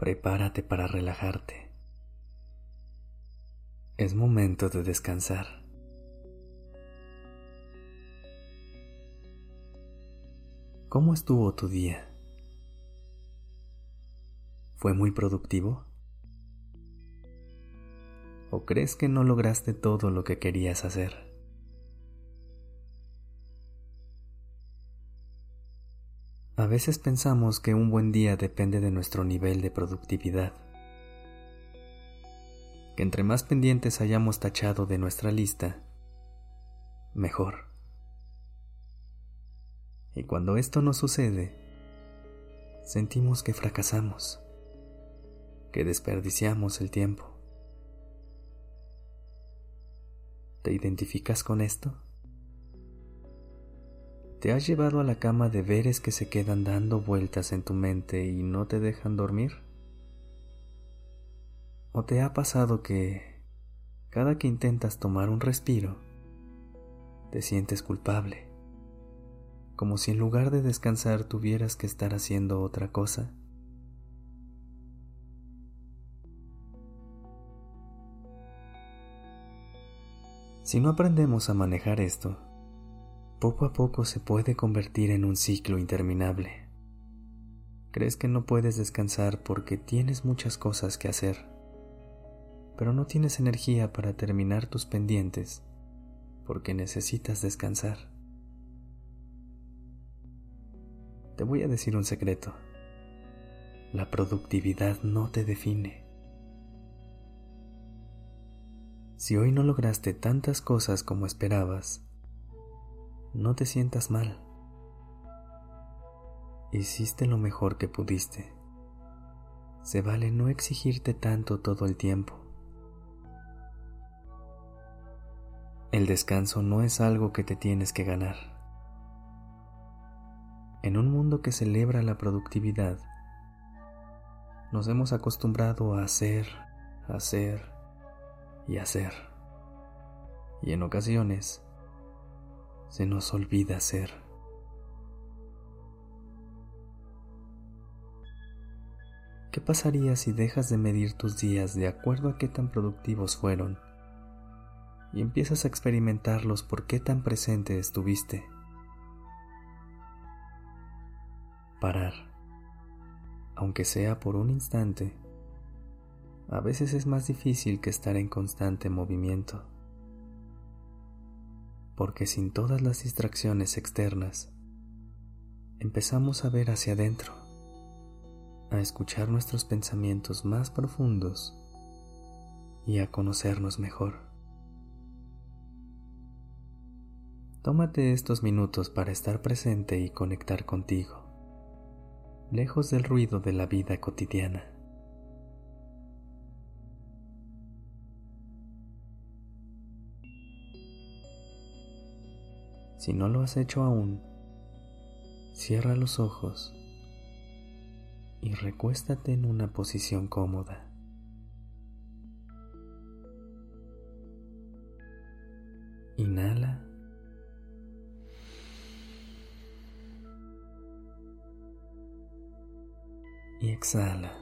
Prepárate para relajarte. Es momento de descansar. ¿Cómo estuvo tu día? ¿Fue muy productivo? ¿O crees que no lograste todo lo que querías hacer? A veces pensamos que un buen día depende de nuestro nivel de productividad. Que entre más pendientes hayamos tachado de nuestra lista, mejor. Y cuando esto no sucede, sentimos que fracasamos, que desperdiciamos el tiempo. ¿Te identificas con esto? ¿Te has llevado a la cama deberes que se quedan dando vueltas en tu mente y no te dejan dormir? ¿O te ha pasado que cada que intentas tomar un respiro, te sientes culpable? como si en lugar de descansar tuvieras que estar haciendo otra cosa? Si no aprendemos a manejar esto, poco a poco se puede convertir en un ciclo interminable. Crees que no puedes descansar porque tienes muchas cosas que hacer, pero no tienes energía para terminar tus pendientes porque necesitas descansar. Te voy a decir un secreto. La productividad no te define. Si hoy no lograste tantas cosas como esperabas, no te sientas mal. Hiciste lo mejor que pudiste. Se vale no exigirte tanto todo el tiempo. El descanso no es algo que te tienes que ganar. En un mundo que celebra la productividad, nos hemos acostumbrado a hacer, hacer y hacer. Y en ocasiones se nos olvida hacer. ¿Qué pasaría si dejas de medir tus días de acuerdo a qué tan productivos fueron y empiezas a experimentarlos por qué tan presente estuviste? parar, aunque sea por un instante, a veces es más difícil que estar en constante movimiento, porque sin todas las distracciones externas, empezamos a ver hacia adentro, a escuchar nuestros pensamientos más profundos y a conocernos mejor. Tómate estos minutos para estar presente y conectar contigo lejos del ruido de la vida cotidiana. Si no lo has hecho aún, cierra los ojos y recuéstate en una posición cómoda. Inhala y exhala.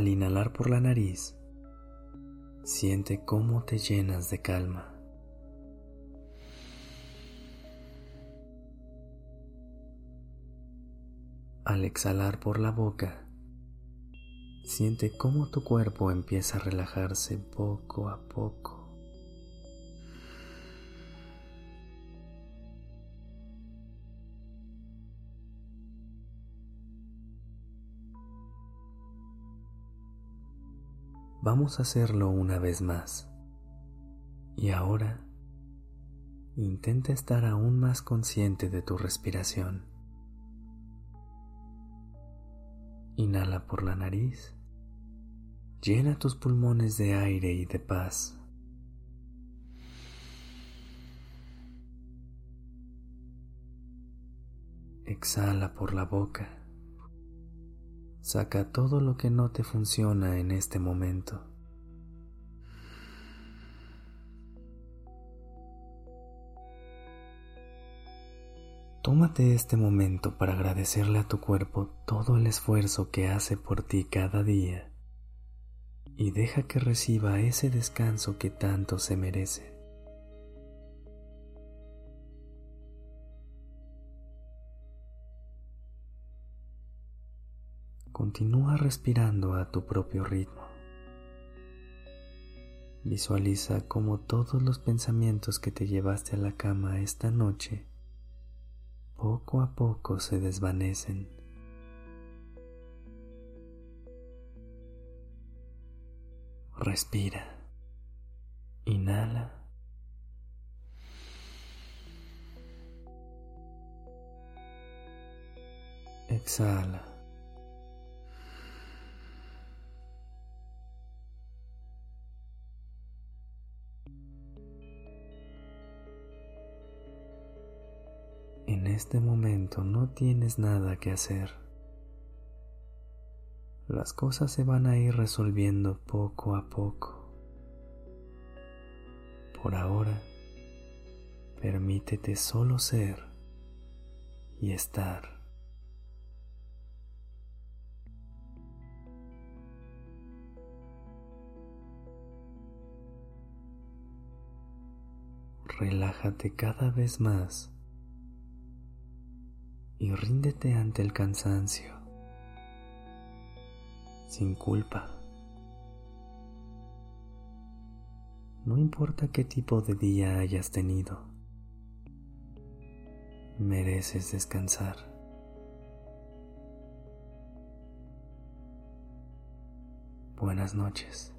Al inhalar por la nariz, siente cómo te llenas de calma. Al exhalar por la boca, siente cómo tu cuerpo empieza a relajarse poco a poco. Vamos a hacerlo una vez más. Y ahora, intenta estar aún más consciente de tu respiración. Inhala por la nariz. Llena tus pulmones de aire y de paz. Exhala por la boca. Saca todo lo que no te funciona en este momento. Tómate este momento para agradecerle a tu cuerpo todo el esfuerzo que hace por ti cada día y deja que reciba ese descanso que tanto se merece. Continúa respirando a tu propio ritmo. Visualiza cómo todos los pensamientos que te llevaste a la cama esta noche poco a poco se desvanecen. Respira. Inhala. Exhala. En este momento no tienes nada que hacer. Las cosas se van a ir resolviendo poco a poco. Por ahora, permítete solo ser y estar. Relájate cada vez más y ríndete ante el cansancio, sin culpa. No importa qué tipo de día hayas tenido, mereces descansar. Buenas noches.